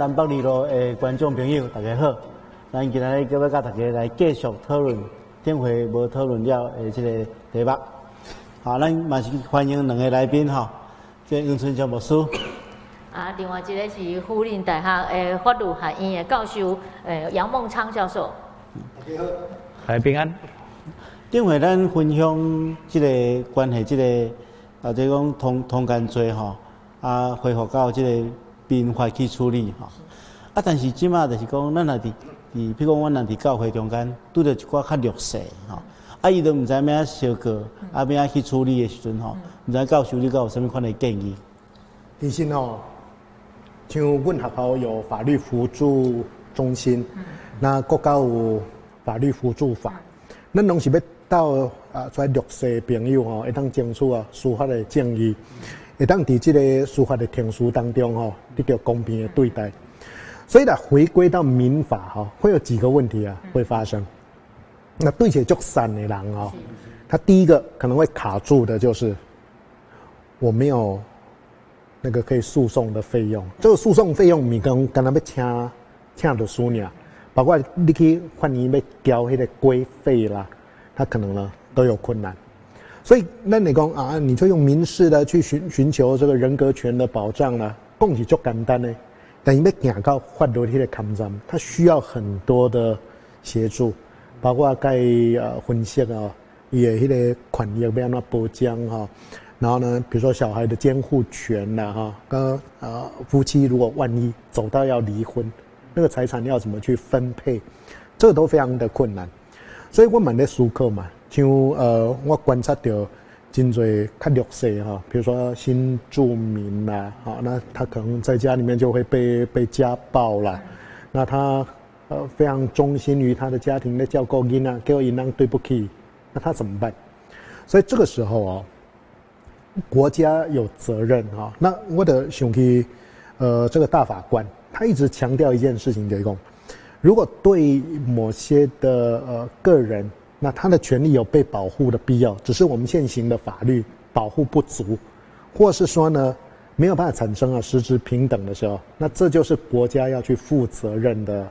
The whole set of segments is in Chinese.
南北二路的观众朋友，大家好！咱今日要甲大家来继续讨论顶回无讨论了的这个题目。好，咱马上欢迎两个来宾哈，这永春江牧师。啊，另外一个是福林大学诶法律学院的教授，诶，杨孟昌教授。大家好，大家平安。顶回咱分享这个关系，这个啊，即讲通通奸罪吼，啊，恢复到这个民法去处理吼。啊，但是即马就是讲，咱若伫伫，比如讲，阮若伫教会中间拄着一寡较弱势吼，啊，伊都毋知影要小过，啊，要去处理的时阵吼，毋知教授你有啥物款的建议？其实吼。像阮学校有法律辅助中心，那国家有法律辅助法，咱拢是要到啊，在弱势朋友吼，会当争取啊司法的正义，会当伫即个司法的程序当中吼，得到公平的对待。所以呢，回归到民法哈，会有几个问题啊会发生。那对起足善的人哦，他第一个可能会卡住的就是我没有。那个可以诉讼的费用，这个诉讼费用，你跟跟他们请请的书呢，包括你去换你要交那个规费啦，他可能呢都有困难。所以那你讲啊，你就用民事的去寻寻求这个人格权的保障呢，供给就简单呢。但因为行到法律迄个抗争，他需要很多的协助，包括盖呃分析啊，也迄个权益要安怎保障哈。然后呢，比如说小孩的监护权呐，哈，跟啊夫妻如果万一走到要离婚，那个财产要怎么去分配，这个都非常的困难。所以我蛮在书课嘛，像呃我观察到真多较弱势哈，比如说新住民呐，好，那他可能在家里面就会被被家暴了，那他呃非常忠心于他的家庭的教狗音啊，给我一样对不起，那他怎么办？所以这个时候啊。国家有责任哈，那我的想起，呃，这个大法官他一直强调一件事情，就是，如果对某些的呃个人，那他的权利有被保护的必要，只是我们现行的法律保护不足，或是说呢没有办法产生啊实质平等的时候，那这就是国家要去负责任的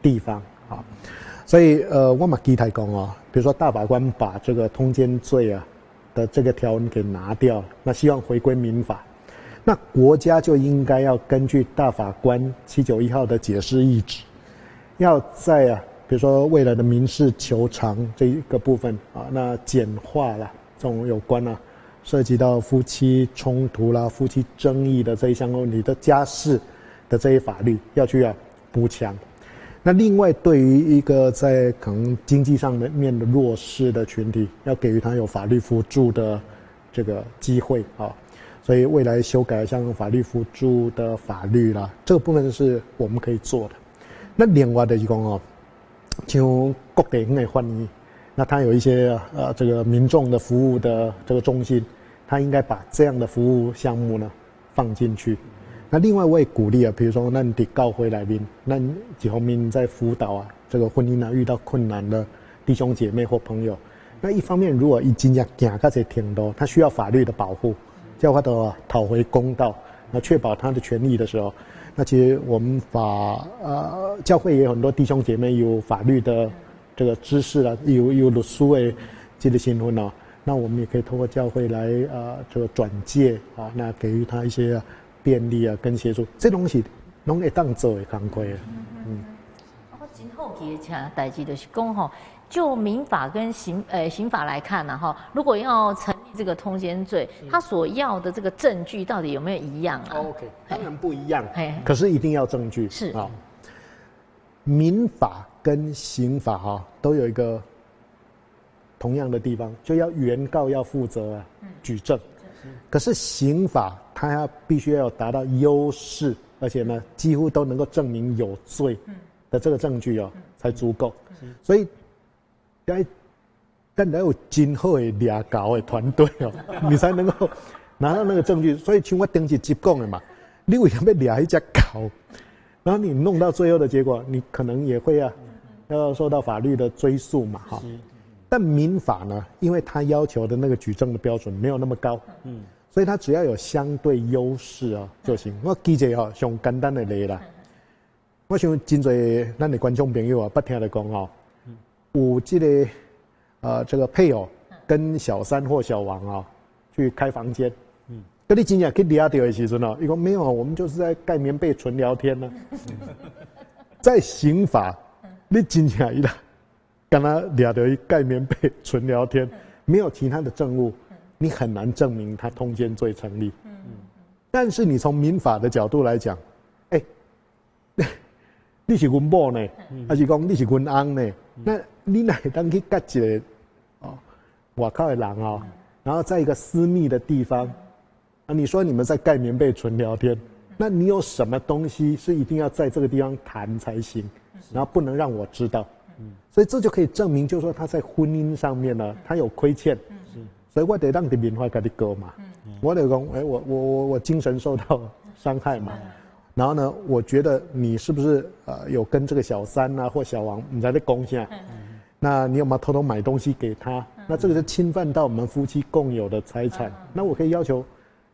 地方啊。所以呃，我们基台讲啊，比如说大法官把这个通奸罪啊。的这个条文给拿掉，那希望回归民法，那国家就应该要根据大法官七九一号的解释意旨，要在啊，比如说未来的民事求偿这一个部分啊，那简化了这种有关啊，涉及到夫妻冲突啦、夫妻争议的这一项问题的家事的这些法律要去啊补强。那另外，对于一个在可能经济上的面的弱势的群体，要给予他有法律辅助的这个机会啊，所以未来修改像法律辅助的法律啦，这个部分是我们可以做的。那另外的一种哦，就各地内欢迎，那他有一些呃这个民众的服务的这个中心，他应该把这样的服务项目呢放进去。那另外我也鼓励啊，比如说那你得告回来宾，那几方面在辅导啊，这个婚姻啊遇到困难的弟兄姐妹或朋友，那一方面如果已经要行到这挺多，他需要法律的保护，叫他的讨回公道，那确保他的权利的时候，那其实我们法呃教会也有很多弟兄姐妹有法律的这个知识啊，有有律师诶这个新闻啊，那我们也可以通过教会来啊这个转介啊，那给予他一些。便利啊，跟协助，这东西拢会当做的工作啊。嗯，我今后期请代志就是讲吼，就民法跟刑呃刑法来看呢哈，如果要成立这个通奸罪，他所要的这个证据到底有没有一样啊？OK，当然不一样，可是一定要证据。是。啊。民法跟刑法哈都有一个同样的地方，就要原告要负责举证。可是刑法，它要必须要达到优势，而且呢，几乎都能够证明有罪的这个证据哦，才足够。所以，该但得有今后的掠搞的团队哦，你才能够拿到那个证据。所以，像我登记急讲的嘛，你为什么要掠一只狗？然后你弄到最后的结果，你可能也会啊，要受到法律的追诉嘛，哈。但民法呢，因为它要求的那个举证的标准没有那么高，嗯，所以他只要有相对优势啊就行。我举一个吼上简单的例啦，我想真侪咱的观众朋友啊，不听的讲哦，有这个呃这个配偶跟小三或小王啊去开房间，嗯，跟你真正去聊掉的时阵哦，伊讲没有，我们就是在盖棉被纯聊天呢，在刑法，你真正伊啦，跟他聊掉一盖棉被纯聊天，没有其他的证物。你很难证明他通奸罪成立。嗯嗯。但是你从民法的角度来讲，哎，你是阮某呢，还是讲你是阮翁呢？那你哪当去夹一个哦，我靠的狼哦，然后在一个私密的地方啊，你说你们在盖棉被纯聊天，那你有什么东西是一定要在这个地方谈才行？然后不能让我知道。所以这就可以证明，就是说他在婚姻上面呢，他有亏欠。所以我得让的民法给你过嘛，我得讲，哎，我我我我精神受到伤害嘛，然后呢，我觉得你是不是呃有跟这个小三啊或小王你在这攻下，那你有没有偷偷买东西给他？那这个是侵犯到我们夫妻共有的财产，那我可以要求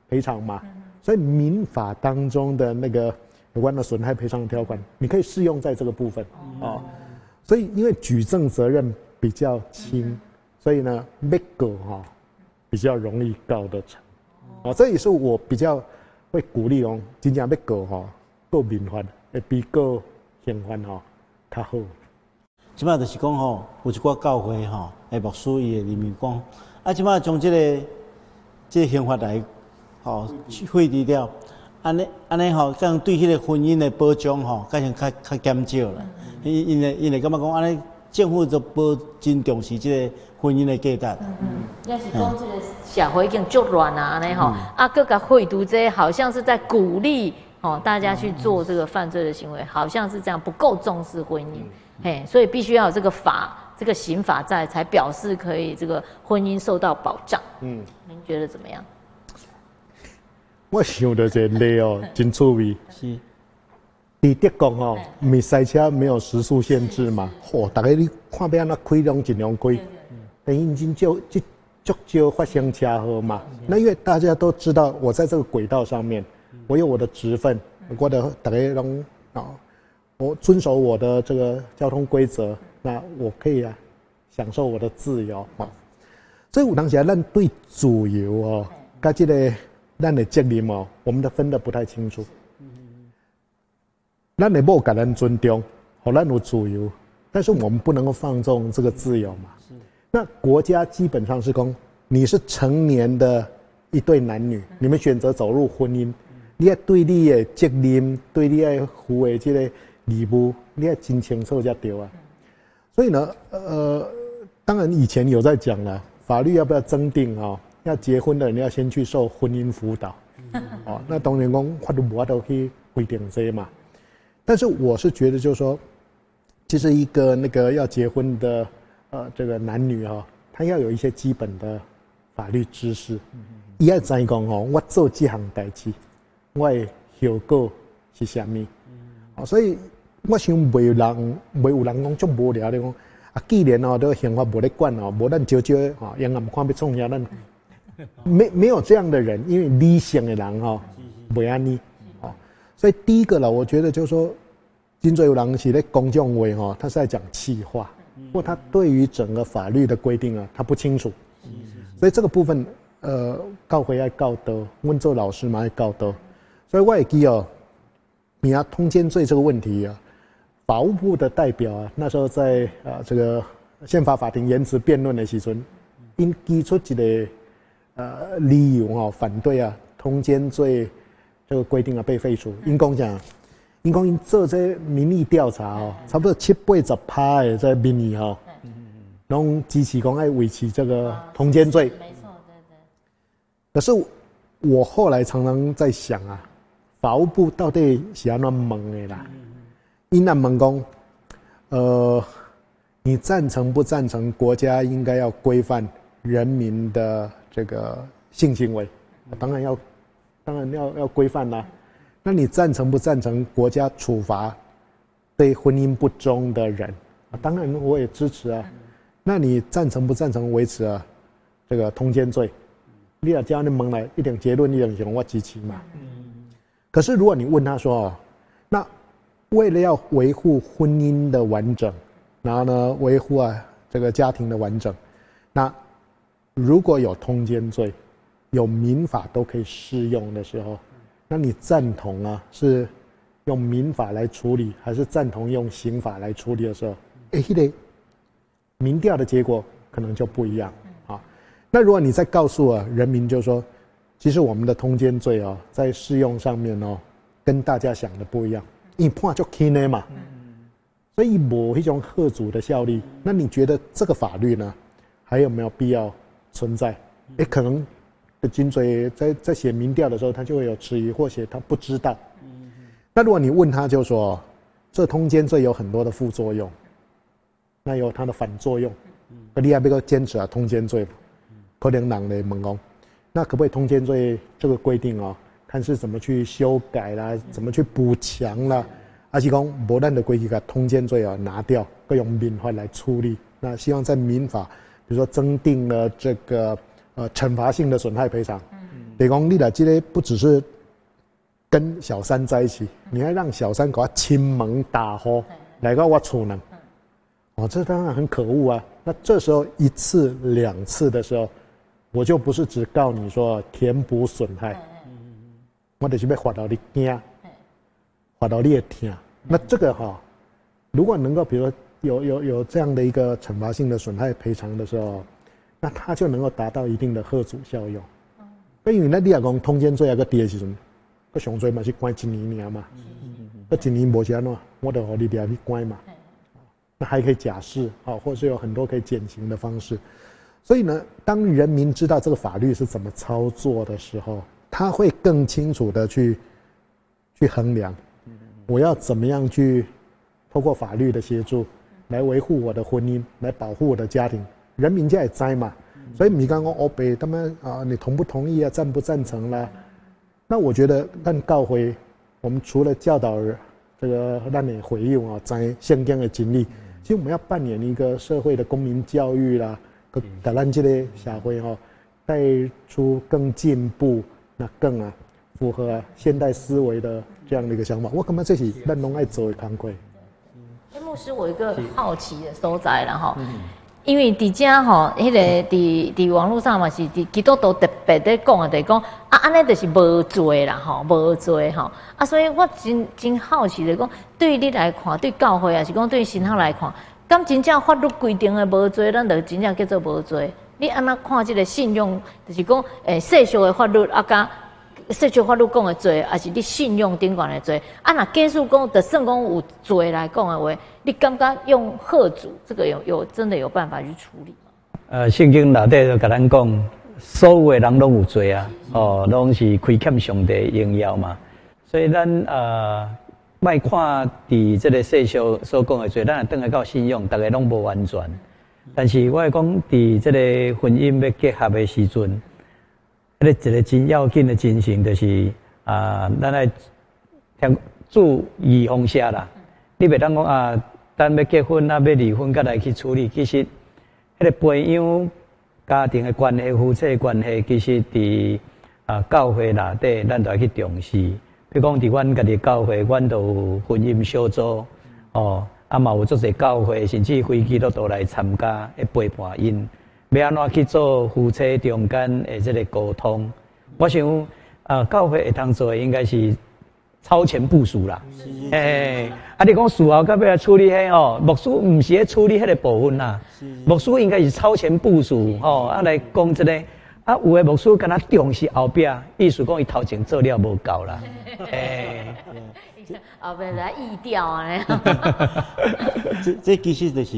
赔偿嘛？所以民法当中的那个有关的损害赔偿条款，你可以适用在这个部分啊。所以因为举证责任比较轻，所以呢，没个哈。比较容易告得成，啊，这也是我比较会鼓励哦，真正要告哈，告民法会比告刑法哈较好。即摆就是讲吼，有一寡教会吼，诶牧师伊会认为讲，啊，即摆将即个即个刑法来吼废除掉，安尼安尼吼，咁对迄个婚姻的保障吼，改成较较减少啦。因因为因为感觉讲安尼。政府就不真重视这个婚姻的价值。嗯嗯，要是讲这个社会已经足乱啊，安尼吼，啊，各个废除这些，好像是在鼓励哦大家去做这个犯罪的行为，好像是这样，不够重视婚姻，嘿，所以必须要有这个法，这个刑法在，才表示可以这个婚姻受到保障。嗯，您觉得怎么样？我想到这例哦，真趣味。是。伫德国吼，咪赛车没有时速限制嘛？嚯，大家你看边那开拢尽量开，等于已经就就足就发生车祸嘛。那因为大家都知道，我在这个轨道上面，我有我的职分，我的大家拢啊，我遵守我的这个交通规则，那我可以啊，享受我的自由啊。所以有当时咱对自由哦，跟这个咱的责任哦，我们都分的不太清楚。那你不给人尊重，好咱有自由，但是我们不能够放纵这个自由嘛。那国家基本上是讲，你是成年的一对男女，你们选择走入婚姻，你要对你的责任，对你的负的这个义务，你要真清楚才对啊。所以呢，呃，当然以前有在讲了，法律要不要增订啊？要结婚的人要先去受婚姻辅导，哦，那当然讲法律无都去规定这嘛。但是我是觉得，就是说，其实一个那个要结婚的，呃，这个男女啊，他要有一些基本的法律知识。一要再讲哦，我做这项代志，我的效果是虾米？哦，所以我想没有人，没有人讲足无聊的讲啊，既然哦，这个刑法无咧管哦，无咱招招哦，让俺看要创啥咱，没没有这样的人，因为理性的人哈，不安尼哦。所以第一个了，我觉得就是说，金嘴有人写的公众委哦，他是在讲气话，不过他对于整个法律的规定啊，他不清楚。所以这个部分，呃，告回来告得，问做老师嘛要告德。所以我也记哦，你要通奸罪这个问题啊，法务部的代表啊，那时候在啊这个宪法法庭言辞辩论的时阵，因提出一个呃理由啊，反对啊通奸罪。这个规定啊被废除。因公讲，因公因做这民意调查哦，差不多七八十趴的这民意哈，拢支持讲爱维持这个通奸罪。没错，对对。可是我后来常常在想啊，法务部到底是安怎问的啦？因那问讲，呃，你赞成不赞成国家应该要规范人民的这个性行为？当然要。当然要要规范啦，那你赞成不赞成国家处罚对婚姻不忠的人？啊，当然我也支持啊。那你赞成不赞成维持啊这个通奸罪？你要叫你问来一点结论，一点讲我支持嘛。可是如果你问他说，为了要维护婚姻的完整，然后呢维护啊这个家庭的完整，那如果有通奸罪，有民法都可以适用的时候，那你赞同啊是用民法来处理，还是赞同用刑法来处理的时候，哎，得民调的结果可能就不一样啊。那如果你再告诉啊人民，就说，其实我们的通奸罪哦，在适用上面哦，跟大家想的不一样，一判就轻的嘛，所以某一种贺主的效力。那你觉得这个法律呢，还有没有必要存在？也可能的金嘴在在写民调的时候，他就会有迟疑，或写他不知道。那如果你问他，就说，这通奸罪有很多的副作用，那有它的反作用，那你还不够坚持啊通奸罪？可能党的问讲，那可不可以通奸罪这个规定啊？看是怎么去修改啦，怎么去补强啦？阿是讲无咱的规矩，把通奸罪啊拿掉，各用民法来处理。那希望在民法，比如说增订了这个呃惩罚性的损害赔偿。嗯比如讲你来这个不只是跟小三在一起，你还让小三给他亲门打火来到我厝呢？哦，这当然很可恶啊！那这时候一次两次的时候。我就不是只告你说填补损害，我得是被划到你惊，划到你也听。那这个哈，如果能够比如说有有有这样的一个惩罚性的损害赔偿的时候，那他就能够达到一定的贺阻效用。因为那你也讲通奸罪啊个第二是什么？个上罪嘛是关一年年嘛，那一年无钱喏，我得和你俩去关嘛。那还可以假释啊，或是有很多可以减刑的方式。所以呢，当人民知道这个法律是怎么操作的时候，他会更清楚的去去衡量，我要怎么样去透过法律的协助来维护我的婚姻，来保护我的家庭。人民家也在嘛，所以你刚刚欧北他们啊，你同不同意啊？赞不赞成啦？那我觉得，但告回我们除了教导这个让你回应啊，在相关的经历，其实我们要扮演一个社会的公民教育啦。台湾这个社会哈，带出更进步、那更啊符合现代思维的这样的一个想法。我感觉这是咱拢爱做的工作。哎，牧师，我一个好奇的所在了哈，因为伫遮吼，迄个伫伫网络上嘛是伫基督徒特别在讲啊，在讲啊，安尼就是无罪啦吼，无罪吼啊，所以我真真好奇的讲，对你来看，对教会啊，是讲对信徒来看。咁真正法律规定的无罪，咱就真正叫做无罪。你安那看这个信用，就是讲诶世俗的法律啊，甲世俗法律讲的罪，还是你信用顶管的罪？啊，那假使讲的圣公有罪来讲的话，你感觉用贺主这个有有真的有办法去处理吗？呃，圣经内底就甲咱讲，所有的人拢有罪啊，哦，拢是亏欠上帝荣耀嘛，所以咱呃。卖看伫即个世俗所讲的罪，咱也等来到信用，大家拢无完全。但是我讲伫即个婚姻要结合的时阵，迄个一个真要紧的精神，就是啊，咱来听注意方式啦。你袂当讲啊，等要结婚啊，要离婚，甲来去处理。其实，迄个培养家庭的关系、夫妻关系，其实伫啊教会内底，咱都要去重视。比如讲，伫阮家己教会，阮都有婚姻小组，哦，啊嘛有做些教会，甚至飞机都都来参加，会陪伴因，要安怎去做夫妻中间的这个沟通。我想，啊，教会会当做应该是超前部署啦。诶，啊，你讲事后要来处理迄哦，牧师毋是咧处理迄个部分啦。牧师应该是超前部署，吼，啊来讲这个。啊，有诶牧师敢若重视后壁，意思讲伊头前做了无够啦。诶，后壁来意调啊！这这其实就是，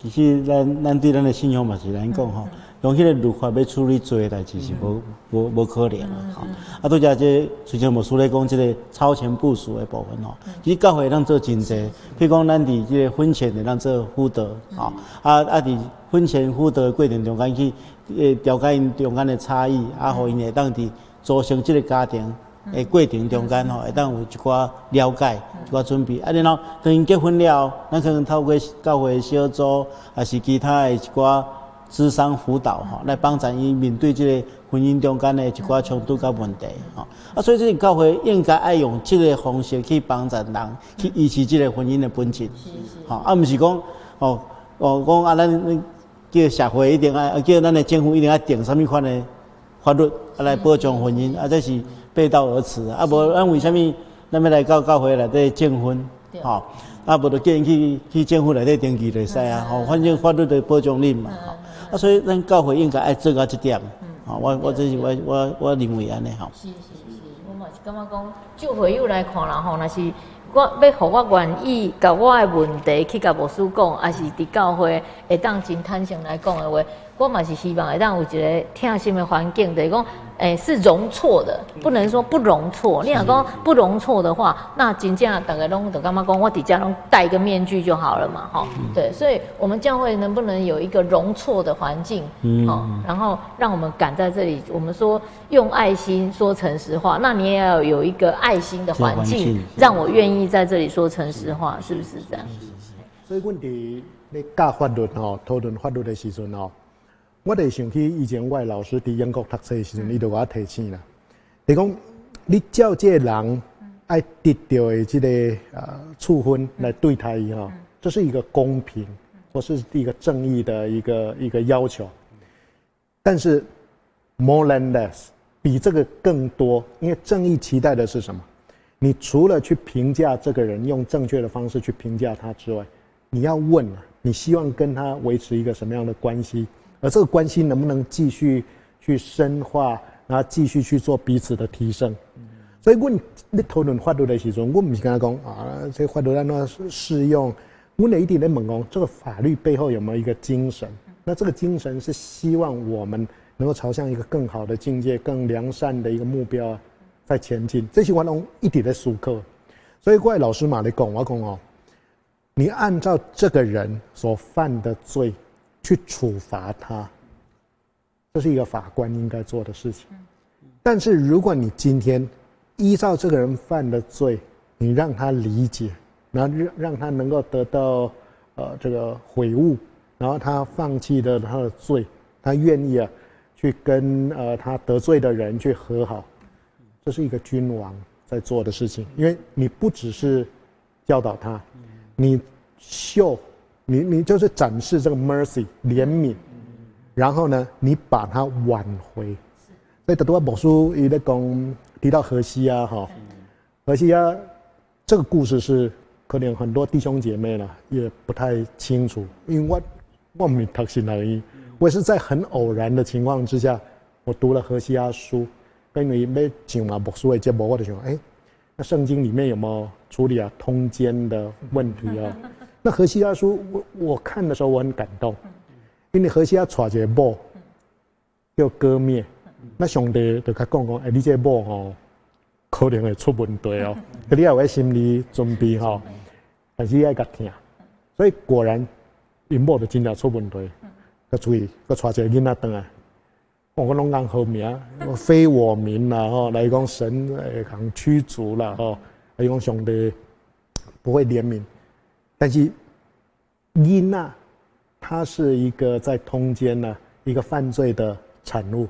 其实咱咱对咱的信仰嘛是咱讲吼，用迄个律法要处理做的代志是无无无可能啊！吼，啊，拄则这随前牧师咧讲，即个超前部署诶部分吼，其实教会咱做真济，譬如讲咱伫即个婚前的咱做辅导，吼，啊啊伫婚前辅导过程中间去。诶，调解因中间的差异，啊，互因会当伫组成即个家庭诶过程中间吼，会当有一寡了解、一寡准备。啊，然后等因结婚了，咱可能透过教会小组，还是其他诶一寡智商辅导吼，来帮助伊面对这个婚姻中间的一寡冲突甲问题吼。啊，所以这个教会应该爱用这个方式去帮助人，去维持这个婚姻的本质。吼，啊，毋是讲哦哦，讲啊，咱叫社会一定爱，叫咱的政府一定爱定什么款的法律来保障婚姻，啊，这是背道而驰啊。无咱为什么咱要来到教会内底证婚？吼，啊，无就建议去去政府内底登记就使啊。吼，反正法律的保障恁嘛。吼，啊，所以咱教会应该爱做到这点。吼，我我这是我我我认为安尼吼。是是是，我嘛是感觉讲，就会又来看啦吼，那是。我要互我愿意，甲我的问题去甲牧师讲，还是伫教会会当真坦诚来讲的话，我嘛是希望会当有一个听心的环境，就是讲。哎，是容错的，不能说不容错。你想讲不容错的话，那真正大家拢都干嘛讲？我底下拢戴一个面具就好了嘛，哈。对，所以我们教会能不能有一个容错的环境？嗯，然后让我们敢在这里，我们说用爱心说诚实话，那你也要有一个爱心的环境，让我愿意在这里说诚实话，是不是这样？所以问题，你教法律哦，讨论法律的时阵哦。我哋想起以前我老师伫英国读书的时阵，伊就我提醒啦。你讲你叫这人爱得到的这个呃处分来对待伊哈，这是一个公平或是一个正义的一个一个要求。但是 more than less 比这个更多，因为正义期待的是什么？你除了去评价这个人，用正确的方式去评价他之外，你要问啊，你希望跟他维持一个什么样的关系？而这个关系能不能继续去深化，然后继续去做彼此的提升？所以，我你讨论法律的时候，我不是跟他讲啊，这法律在那适用。我一定在问讲，这个法律背后有没有一个精神？那这个精神是希望我们能够朝向一个更好的境界、更良善的一个目标在前进。这些我拢一点在思考。所以，怪老师嘛，你讲我讲哦，你按照这个人所犯的罪。去处罚他，这是一个法官应该做的事情。但是如果你今天依照这个人犯的罪，你让他理解，然后让让他能够得到呃这个悔悟，然后他放弃了他的罪，他愿意啊去跟呃他得罪的人去和好，这是一个君王在做的事情。因为你不只是教导他，你秀。你你就是展示这个 mercy 怜悯，然后呢，你把它挽回。所以德多伯书伊在讲提到荷西啊哈，荷西啊这个故事是可能很多弟兄姐妹呢也不太清楚，因为我我没读信而已，我是在很偶然的情况之下，我读了荷西阿书，跟你要讲嘛伯书的节目，我就想，哎，那圣经里面有没有处理啊通奸的问题啊？那荷西阿书，我我看的时候我很感动，因为荷西阿娶一个某，叫割灭，那上帝就甲讲讲，哎，你这某吼，可能会出问题哦，你要有心理准备吼，但是要甲听，所以果然，因某就真正出问题，要注意，要娶一个囡仔回来，我拢讲好名，非我名啦吼，来讲神会讲驱逐啦吼，来讲上帝不会怜悯。但是，伊娜，他是一个在通奸呢，一个犯罪的产物。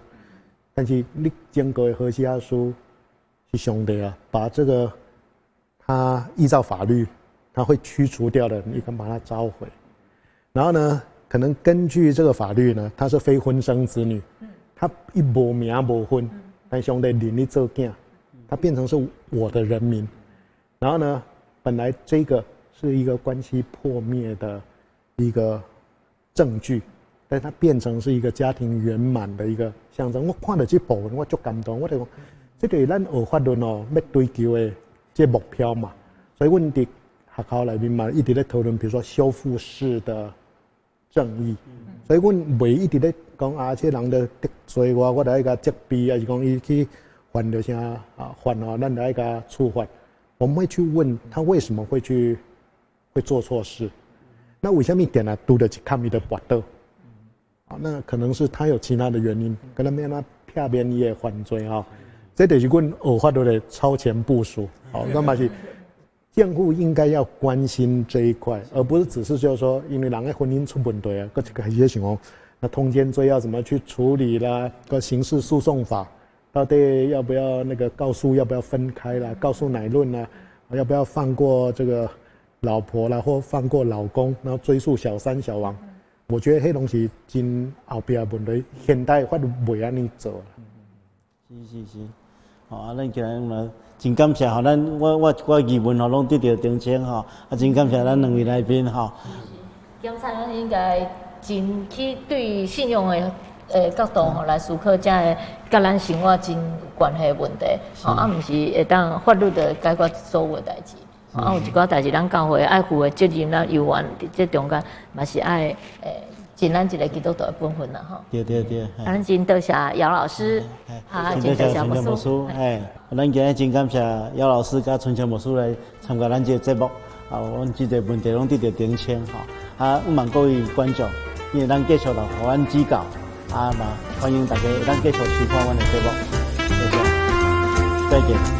但是你经过何西阿叔是兄弟啊，把这个他依照法律，他会驱除掉的，你敢把他召回。然后呢，可能根据这个法律呢，他是非婚生子女，他一无名无婚，但兄弟领你做囝，他变成是我的人民。然后呢，本来这个。是一个关系破灭的一个证据，但它变成是一个家庭圆满的一个象征。我看到这部，我足感动。我就讲，这个咱学法律哦，要追求的这目标嘛。所以，问题学校里面嘛，一直在讨论，比如说修复式的正义。所以，阮袂一直在讲啊，这人的得罪我，我来个责备，还是讲伊去犯了啥啊？犯哦，咱来个处罚。我们会去问他为什么会去。会做错事，那为什么点呢？读得去看你的报道，啊，那可能是他有其他的原因，可能没有那片面也犯罪啊。这得是问偶发都的超前部署，好，那么是监护应该要关心这一块，而不是只是就是说，因为人的婚姻出问题啊，个这个一些情况，那通奸罪要怎么去处理啦？个刑事诉讼法到底要不要那个告诉要不要分开啦？告诉乃论啦？要不要放过这个老婆啦，或放过老公，然后追溯小三小王？我觉得黑东西真后边问题，现代法律袂安尼做。是是是，好啊，咱今日嘛真感谢吼，咱我我我疑问吼拢得到澄清吼，啊真感谢咱两位来宾吼。检察院应该真去对信用的诶角度吼来思考，这个甲咱生活真有关系问题，吼啊，毋是。会当法律的解决所有代志。啊，有一寡代志，咱教会爱负的责任啦、义务，这中间嘛是爱诶尽咱一个基督徒的本分啦，吼。对对对。咱真多谢姚老师，啊，真多谢春秋牧师，哎，咱今日真感谢姚老师甲春秋牧师来参加咱这个节目，啊，阮即个问题拢得到澄清，吼，啊，毋望各位观众，因为咱继续来互阮指教，啊嘛，欢迎大家咱继续收看阮的节目，谢谢，再见。